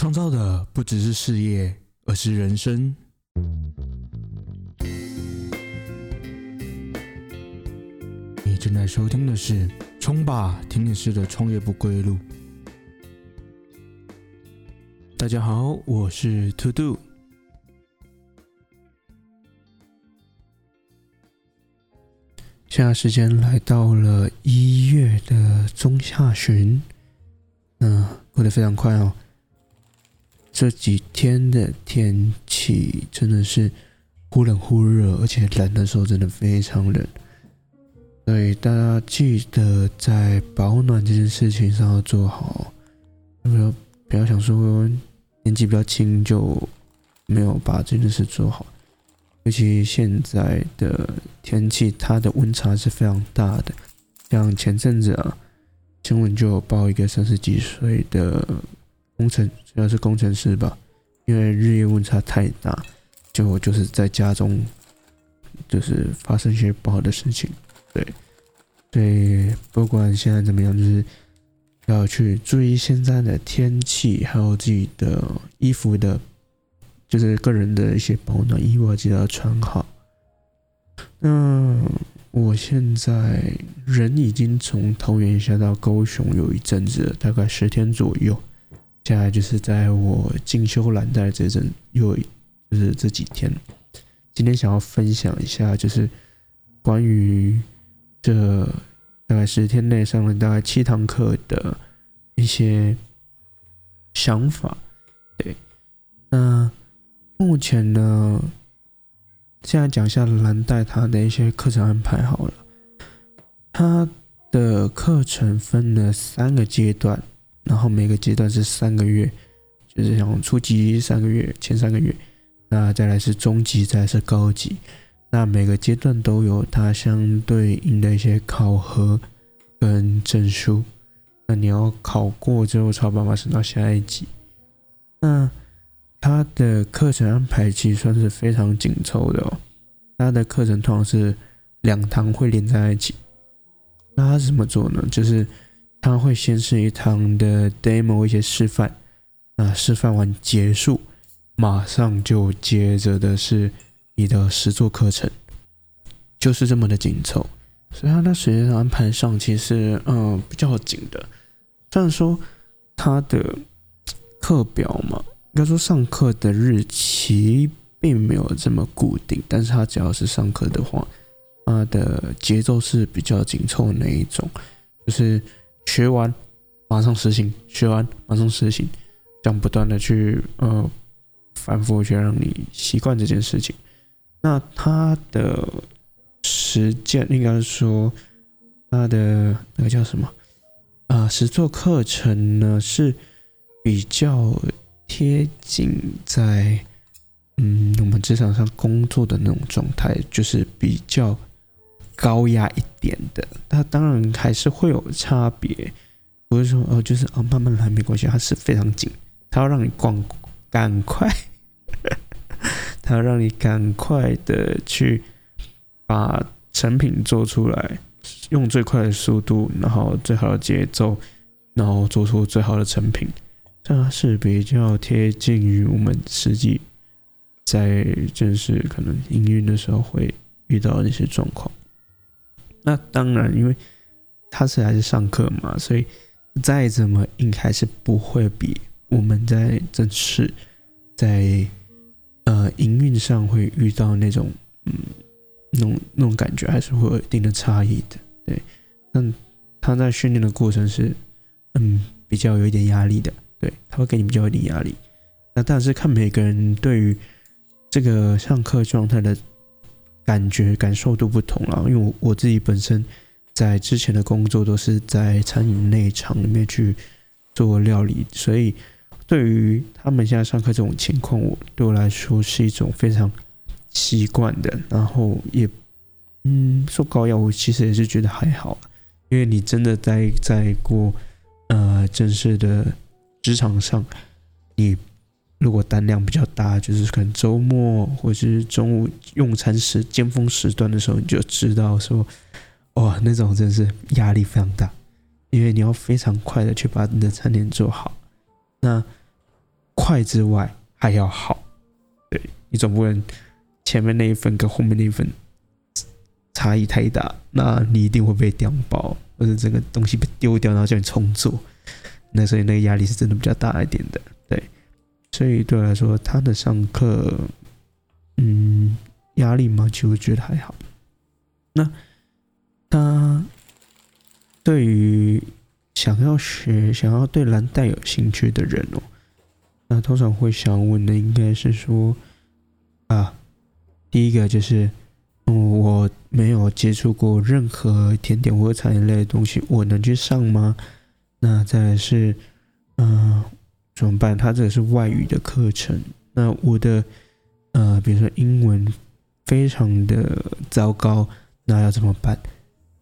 创造的不只是事业，而是人生。你正在收听的是《冲吧听电视的创业不归路》。大家好，我是 To Do。现在时间来到了一月的中下旬，嗯，过得非常快哦。这几天的天气真的是忽冷忽热，而且冷的时候真的非常冷，所以大家记得在保暖这件事情上要做好，不要不要想说年纪比较轻就没有把这件事做好。尤其现在的天气，它的温差是非常大的。像前阵子啊，新闻就有报一个三十几岁的工程，主要是工程师吧，因为日夜温差太大，就就是在家中就是发生一些不好的事情。对，所以不管现在怎么样，就是要去注意现在的天气，还有自己的衣服的。就是个人的一些保暖衣物，记得要穿好。那我现在人已经从桃园下到高雄有一阵子了，大概十天左右。接下来就是在我进修蓝带这阵，又就是这几天。今天想要分享一下，就是关于这大概十天内上了大概七堂课的一些想法。对，那。目前呢，现在讲一下蓝带它的一些课程安排好了。它的课程分了三个阶段，然后每个阶段是三个月，就是像初级三个月，前三个月，那再来是中级，再来是高级。那每个阶段都有它相对应的一些考核跟证书，那你要考过之后才有办法升到下一级。那他的课程安排其实算是非常紧凑的哦。他的课程通常是两堂会连在一起。那他怎么做呢？就是他会先是一堂的 demo 一些示范，那示范完结束，马上就接着的是你的实作课程，就是这么的紧凑。所以他的时间安排上其实嗯比较紧的。虽然说他的课表嘛。应该说，上课的日期并没有这么固定，但是他只要是上课的话，他的节奏是比较紧凑那一种，就是学完马上实行，学完马上实行，这样不断的去呃反复去让你习惯这件事情。那他的实践应该说，他的那个叫什么啊？实作课程呢是比较。贴近在嗯我们职场上工作的那种状态，就是比较高压一点的。它当然还是会有差别，不是说哦，就是哦慢慢来没关系，它是非常紧，它要让你逛赶快，它要让你赶快的去把成品做出来，用最快的速度，然后最好的节奏，然后做出最好的成品。它是比较贴近于我们实际在正式可能营运的时候会遇到的那些状况。那当然，因为他是还是上课嘛，所以再怎么硬还是不会比我们在正式在呃营运上会遇到那种嗯那种那种感觉，还是会有一定的差异的。对，但他在训练的过程是嗯比较有一点压力的。对，他会给你比较有点压力。那但是看每个人对于这个上课状态的感觉感受都不同了。因为我我自己本身在之前的工作都是在餐饮内场里面去做料理，所以对于他们现在上课这种情况，我对我来说是一种非常习惯的。然后也嗯，说高压，我其实也是觉得还好，因为你真的在在过呃正式的。职场上，你如果单量比较大，就是可能周末或者是中午用餐时尖峰时段的时候，你就知道说，哇，那种真是压力非常大，因为你要非常快的去把你的餐点做好。那快之外还要好。对你总不能前面那一份跟后面那一份差异太大，那你一定会被丢包，或者这个东西被丢掉，然后叫你重做。那所以那个压力是真的比较大一点的。对，所以对我来说，他的上课，嗯，压力嘛，其实我觉得还好。那他对于想要学、想要对蓝带有兴趣的人哦，那通常会想问的应该是说，啊，第一个就是，嗯，我没有接触过任何甜点或产业类的东西，我能去上吗？那再是，嗯，怎么办？他这个是外语的课程，那我的，呃，比如说英文非常的糟糕。那要怎么办？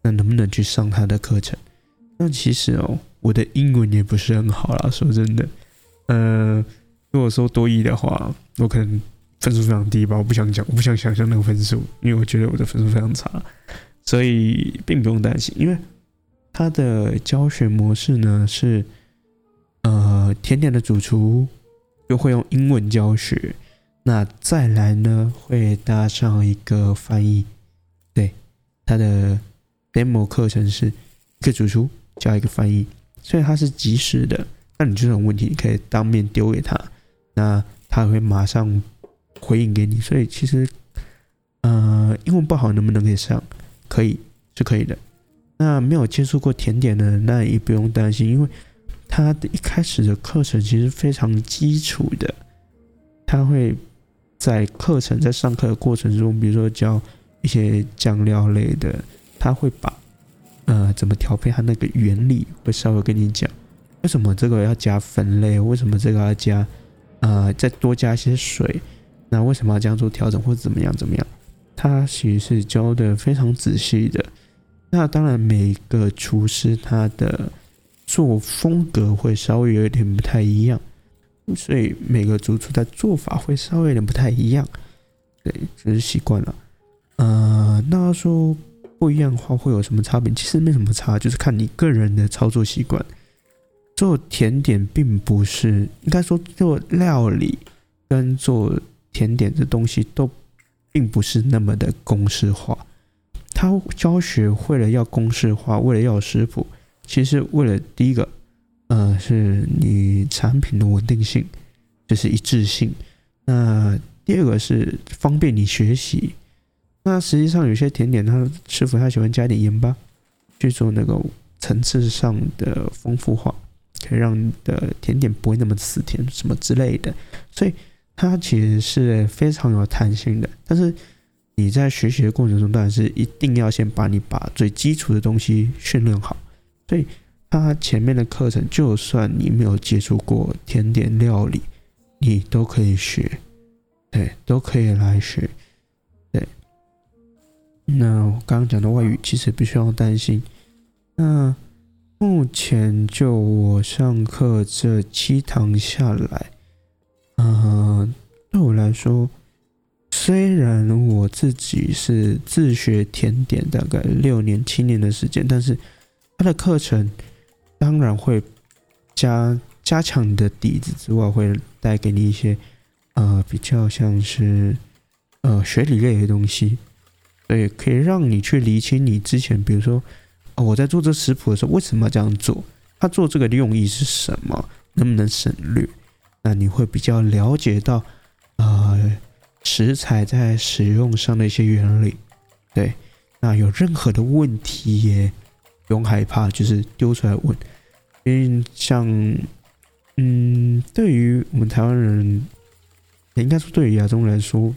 那能不能去上他的课程？那其实哦，我的英文也不是很好啦。说真的，呃，如果说多一的话，我可能分数非常低吧。我不想讲，我不想想象那个分数，因为我觉得我的分数非常差，所以并不用担心。因为他的教学模式呢是，呃，甜点的主厨就会用英文教学，那再来呢会搭上一个翻译。对他的 demo 课程是一个主厨加一个翻译，所以他是及时的。那你这种问题，你可以当面丢给他，那他会马上回应给你。所以其实，呃，英文不好能不能可以上？可以，是可以的。那没有接触过甜点的，那也不用担心，因为他的一开始的课程其实非常基础的。他会在课程在上课的过程中，比如说教。一些酱料类的，他会把呃怎么调配，它那个原理会稍微跟你讲，为什么这个要加粉类，为什么这个要加呃再多加一些水，那为什么要这样做调整或者怎么样怎么样？他其实是教的非常仔细的。那当然每一个厨师他的做风格会稍微有一点不太一样，所以每个主厨的做法会稍微有点不太一样，对，只是习惯了。呃，那说不一样的话会有什么差别？其实没什么差，就是看你个人的操作习惯。做甜点并不是，应该说做料理跟做甜点的东西都并不是那么的公式化。他教学为了要公式化，为了要食谱，其实为了第一个，呃，是你产品的稳定性，就是一致性。那第二个是方便你学习。那实际上有些甜点，他师傅他喜欢加点盐巴，去做那个层次上的丰富化，可以让你的甜点不会那么死甜什么之类的。所以它其实是非常有弹性的。但是你在学习的过程中，当然是一定要先把你把最基础的东西训练好。所以他前面的课程，就算你没有接触过甜点料理，你都可以学，对，都可以来学。对那我刚刚讲的外语其实不需要担心。那目前就我上课这七堂下来，嗯，对我来说，虽然我自己是自学甜点，大概六年七年的时间，但是他的课程当然会加加强你的底子之外，会带给你一些呃比较像是呃学理类的东西。对，可以让你去理清你之前，比如说，哦，我在做这食谱的时候，为什么要这样做？他做这个的用意是什么？能不能省略？那你会比较了解到，呃，食材在使用上的一些原理。对，那有任何的问题也不用害怕，就是丢出来问。因为像，嗯，对于我们台湾人，应该说对于亚洲人来说。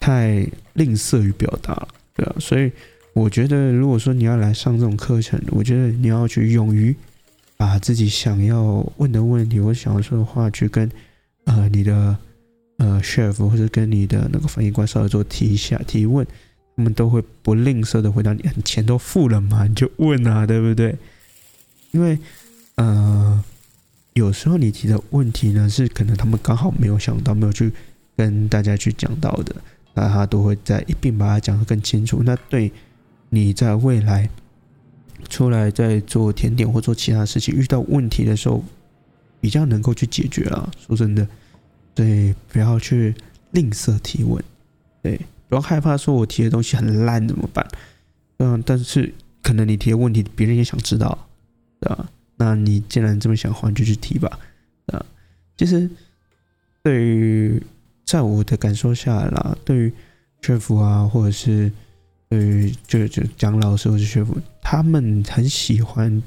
太吝啬于表达了，对啊，所以我觉得，如果说你要来上这种课程，我觉得你要去勇于把自己想要问的问题我想要说的话，去跟呃你的呃 chef 或者跟你的那个翻译官稍微做提一下提问，他们都会不吝啬的回答你。钱都付了嘛，你就问啊，对不对？因为呃，有时候你提的问题呢，是可能他们刚好没有想到，没有去跟大家去讲到的。那他都会在一并把它讲得更清楚。那对你在未来出来在做甜点或做其他事情遇到问题的时候，比较能够去解决啊。说真的，对，不要去吝啬提问，对，不要害怕说我提的东西很烂怎么办？嗯，但是可能你提的问题别人也想知道，对吧？那你既然这么想话，就去提吧，啊，其实对于在我的感受下来啦，对于学府啊，或者是对于就就讲老师或者学府，他们很喜欢，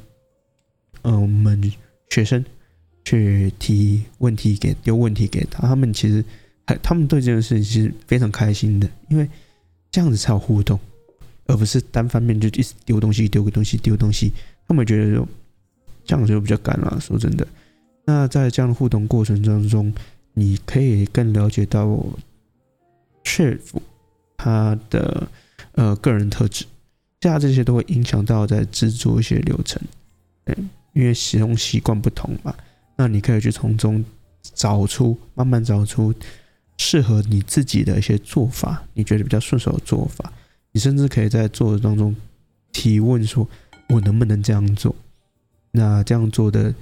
嗯，我们学生去提问题给丢问题给他，他们其实还他们对这件事情是非常开心的，因为这样子才有互动，而不是单方面就一直丢东西丢个东西丢东西，他们觉得就这样子就比较干了。说真的，那在这样的互动过程当中，你可以更了解到学府他的呃个人特质。下这些都会影响到在制作一些流程，嗯，因为使用习惯不同嘛，那你可以去从中找出，慢慢找出适合你自己的一些做法，你觉得比较顺手的做法，你甚至可以在做的当中提问说，我能不能这样做？那这样做的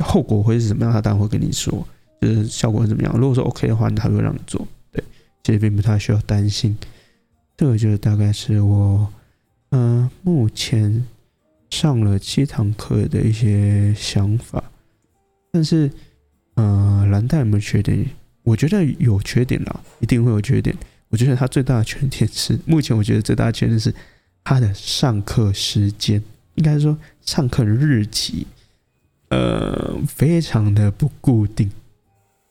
后果会是怎么样？他当然会跟你说，就是效果怎么样。如果说 OK 的话，他会让你做，对，其实并不太需要担心。这个就是大概是我。嗯，目前上了七堂课的一些想法，但是，呃，蓝带有没有缺点？我觉得有缺点啦，一定会有缺点。我觉得它最大的缺点是，目前我觉得最大的缺点是它的上课时间，应该说上课日期，呃，非常的不固定。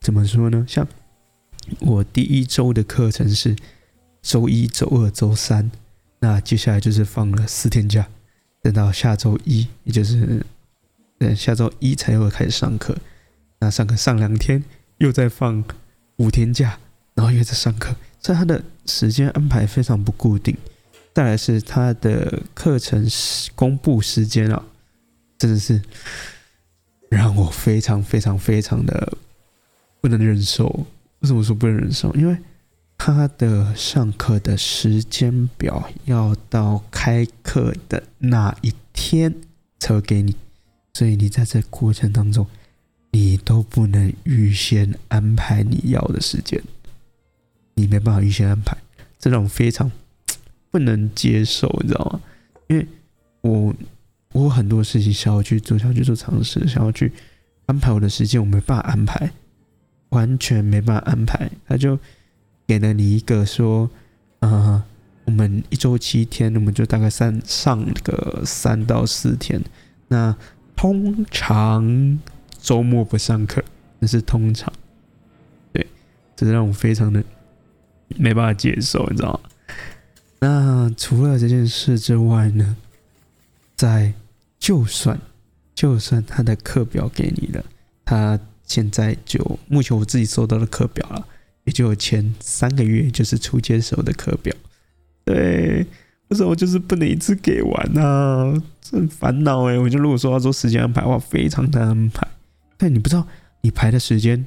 怎么说呢？像我第一周的课程是周一、周二、周三。那接下来就是放了四天假，等到下周一，也就是等下周一才会开始上课。那上课上两天，又再放五天假，然后又在上课，所以他的时间安排非常不固定。再来是他的课程公布时间啊，真的是让我非常非常非常的不能忍受。为什么说不能忍受？因为他的上课的时间表要到开课的那一天才会给你，所以你在这过程当中，你都不能预先安排你要的时间，你没办法预先安排，这种非常不能接受，你知道吗？因为我我很多事情想要去做，想要去做尝试，想要去安排我的时间，我没办法安排，完全没办法安排，他就。给了你一个说，啊，我们一周七天，我们就大概三上个三到四天。那通常周末不上课，那是通常。对，这让我非常的没办法接受，你知道吗？那除了这件事之外呢，在就算就算他的课表给你了，他现在就目前我自己收到的课表了。也就前三个月就是初阶时候的课表，对，为什么就是不能一次给完呢？很烦恼哎！我就如果说要做时间安排的话，非常难安排。但你不知道你排的时间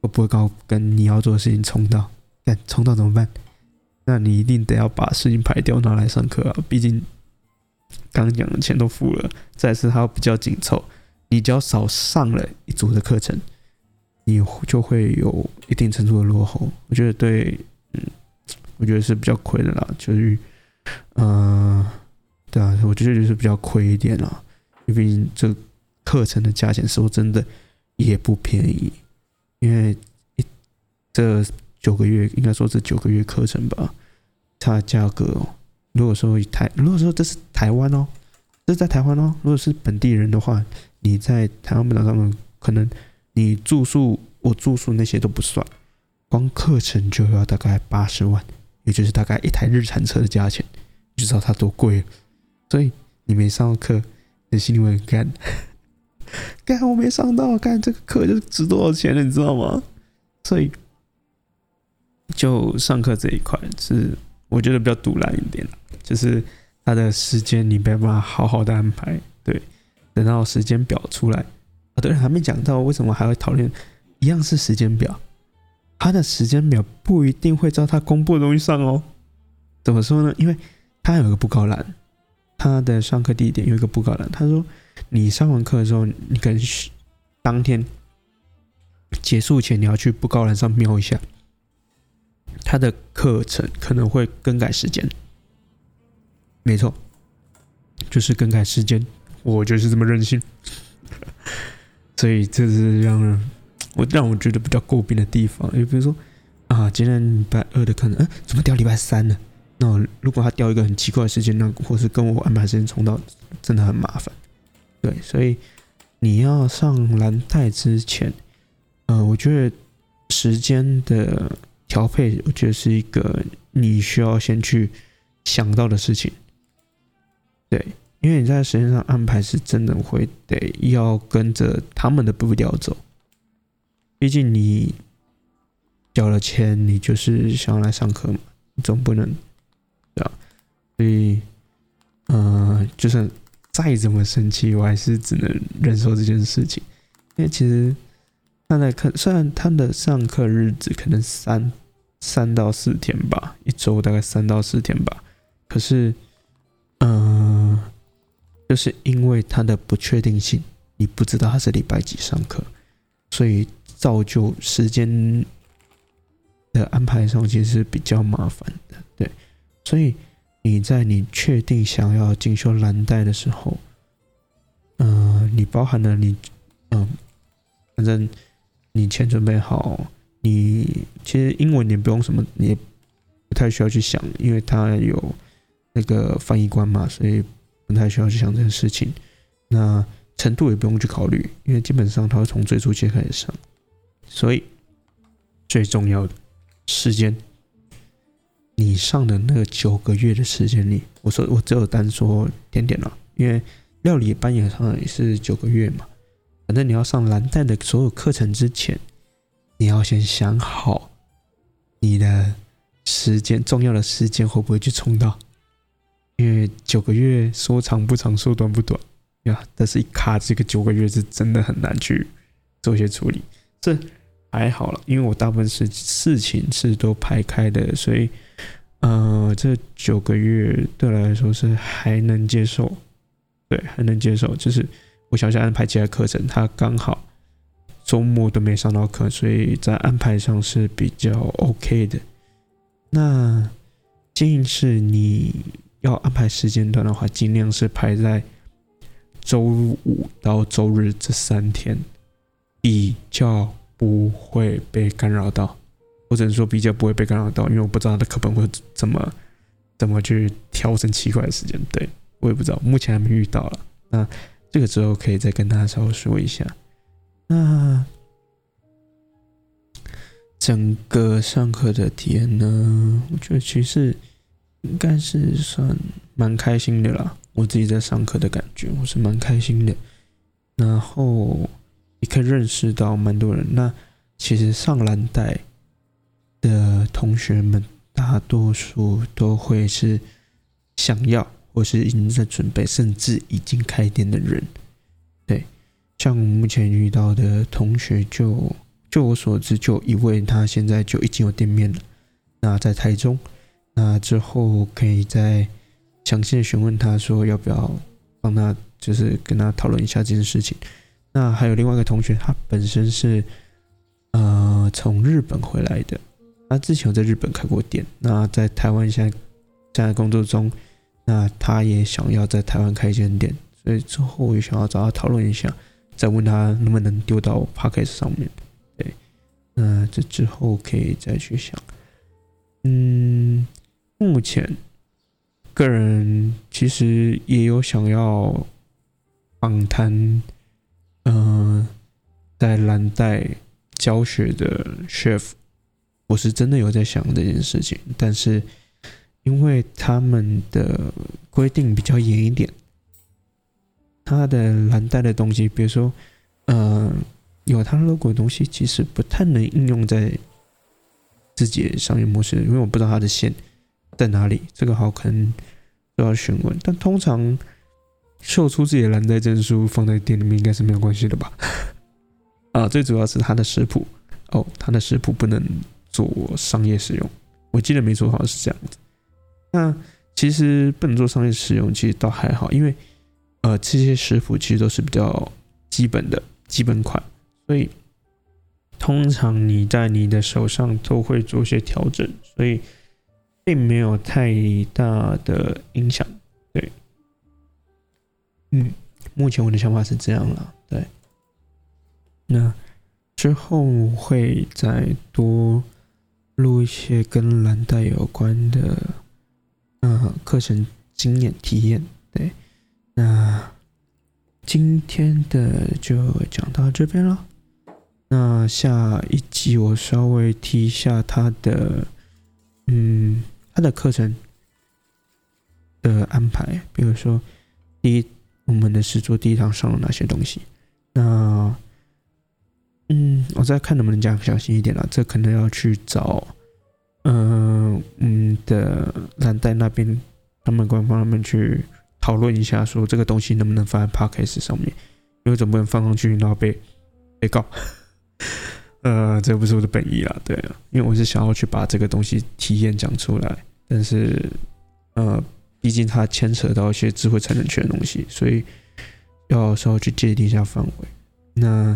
会不会高跟你要做的事情冲到，但冲到怎么办？那你一定得要把事情排掉拿来上课啊！毕竟刚讲的钱都付了，再是它比较紧凑，你只要少上了一组的课程。你就会有一定程度的落后，我觉得对，嗯，我觉得是比较亏的啦，就是，嗯，对啊，我觉得就是比较亏一点啦，因为这课程的价钱说真的也不便宜，因为一这九个月应该说这九个月课程吧，它价格，如果说台，如果说这是台湾哦，这是在台湾哦，如果是本地人的话，你在台湾本岛上面可能。你住宿，我住宿那些都不算，光课程就要大概八十万，也就是大概一台日产车的价钱，就知道它多贵了。所以你没上课，你心里会很干，干我没上到，干这个课就值多少钱了，你知道吗？所以就上课这一块是我觉得比较堵烂一点，就是他的时间你没办法好好的安排，对，等到时间表出来。对，还没讲到为什么还会讨论，一样是时间表，他的时间表不一定会照他公布的东西上哦。怎么说呢？因为他有个布告栏，他的上课地点有一个布告栏。他说，你上完课的时候，你可能当天结束前你要去布告栏上瞄一下，他的课程可能会更改时间。没错，就是更改时间，我就是这么任性。所以这是让人我让我觉得比较诟病的地方。就比如说啊，今天礼拜二的课程，嗯，怎么调礼拜三呢？那如果他调一个很奇怪的时间，那或是跟我安排时间冲到，真的很麻烦。对，所以你要上蓝带之前，呃，我觉得时间的调配，我觉得是一个你需要先去想到的事情。对，因为你在时间上安排是真的会得要跟着他们的步调走，毕竟你交了钱，你就是想要来上课嘛，你总不能？所以，嗯，就算再怎么生气，我还是只能忍受这件事情，因为其实他在课，虽然他的上课日子可能三三到四天吧，一周大概三到四天吧，可是，嗯，就是因为他的不确定性，你不知道他是礼拜几上课，所以造就时间的安排上其实是比较麻烦的，对，所以。你在你确定想要进修蓝带的时候，嗯，你包含了你，嗯，反正你钱准备好，你其实英文你不用什么，你也不太需要去想，因为它有那个翻译官嘛，所以不太需要去想这件事情。那程度也不用去考虑，因为基本上它会从最初阶开始上，所以最重要的时间。你上的那个九个月的时间里，我说我只有单说点点了，因为料理班也上也是九个月嘛。反正你要上蓝带的所有课程之前，你要先想好你的时间，重要的时间会不会去冲到？因为九个月说长不长，说短不短呀。但是一卡这个九个月是真的很难去做一些处理。这还好了，因为我大部分是事情是都排开的，所以。呃，这九个月对我来说是还能接受，对，还能接受。就是我想想安排其他课程，他刚好周末都没上到课，所以在安排上是比较 OK 的。那建议是你要安排时间段的话，尽量是排在周五到周日这三天，比较不会被干扰到。或者说比较不会被干扰到，因为我不知道他的课本会怎么怎么去调整奇怪的时间，对我也不知道，目前还没遇到了。那这个之后可以再跟大家稍微说一下。那整个上课的体验呢，我觉得其实应该是算蛮开心的啦。我自己在上课的感觉，我是蛮开心的。然后也可以认识到蛮多人。那其实上蓝带。的同学们大多数都会是想要，或是已经在准备，甚至已经开店的人。对，像目前遇到的同学，就就我所知，就一位他现在就已经有店面了。那在台中，那之后可以再详细的询问他说要不要帮他，就是跟他讨论一下这件事情。那还有另外一个同学，他本身是呃从日本回来的。他之前有在日本开过店，那在台湾现在现在工作中，那他也想要在台湾开一间店，所以之后我也想要找他讨论一下，再问他能不能丢到 p a c k a g e 上面。对，那这之后可以再去想。嗯，目前个人其实也有想要访谈，嗯，在蓝带教学的 chef。我是真的有在想这件事情，但是因为他们的规定比较严一点，他的蓝带的东西，比如说，呃，有他 logo 的东西，其实不太能应用在自己的商业模式，因为我不知道他的线在哪里，这个好可能都要询问。但通常秀出自己的蓝带证书放在店里面，应该是没有关系的吧？啊，最主要是他的食谱哦，他的食谱不能。做商业使用，我记得没错，好像是这样子。那其实不能做商业使用，其实倒还好，因为呃，这些食谱其实都是比较基本的基本款，所以通常你在你的手上都会做些调整，所以并没有太大的影响。对，嗯，目前我的想法是这样了。对，那之后会再多录一些跟蓝带有关的，嗯，课程经验体验。对，那今天的就讲到这边了。那下一集我稍微提一下他的，嗯，他的课程的安排，比如说第一，我们的实作第一堂上了哪些东西？那，我再看能不能讲小心一点了。这可能要去找，嗯嗯的蓝带那边，他们官方那边去讨论一下，说这个东西能不能放在 Podcast 上面，因为总不能放上去然后被被告。呃，这不是我的本意啊，对啊，因为我是想要去把这个东西体验讲出来，但是，呃，毕竟它牵扯到一些智慧产权的东西，所以要稍微去界定一下范围。那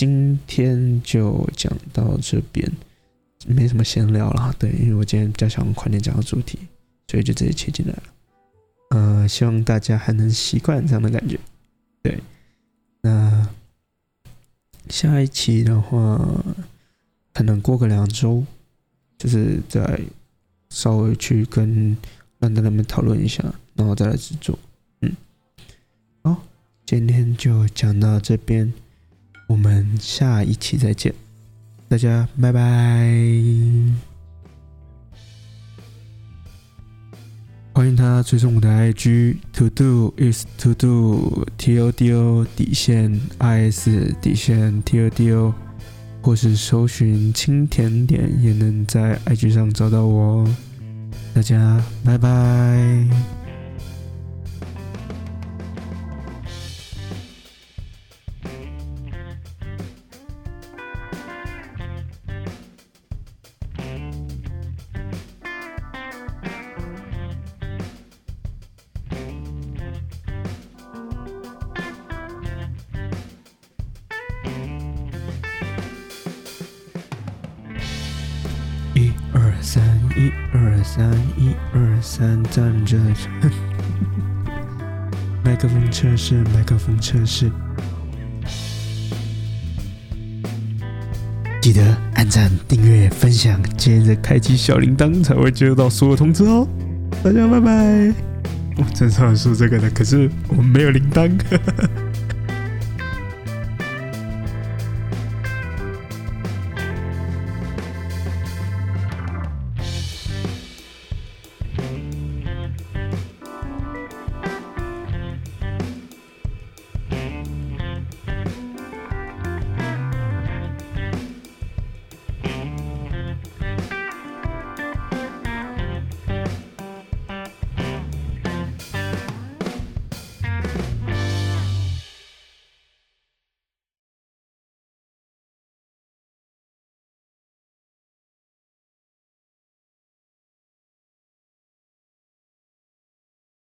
今天就讲到这边，没什么闲聊了，对，因为我今天比较想快点讲到主题，所以就直接切进来了。呃，希望大家还能习惯这样的感觉，对，那。下一期的话，可能过个两周，就是再稍微去跟让他们讨论一下，然后再来制作。嗯，好，今天就讲到这边，我们下一期再见，大家拜拜。欢迎他追踪我的 IG to do is to do t o d o 底线 i s 底线 t o d o，或是搜寻轻甜点也能在 IG 上找到我。大家拜拜。一二三一二三，站着。麦克风测试，麦克风测试。记得按赞、订阅、分享，接着开启小铃铛，才会接收到所有通知哦。大家拜拜。我正常说这个的，可是我没有铃铛。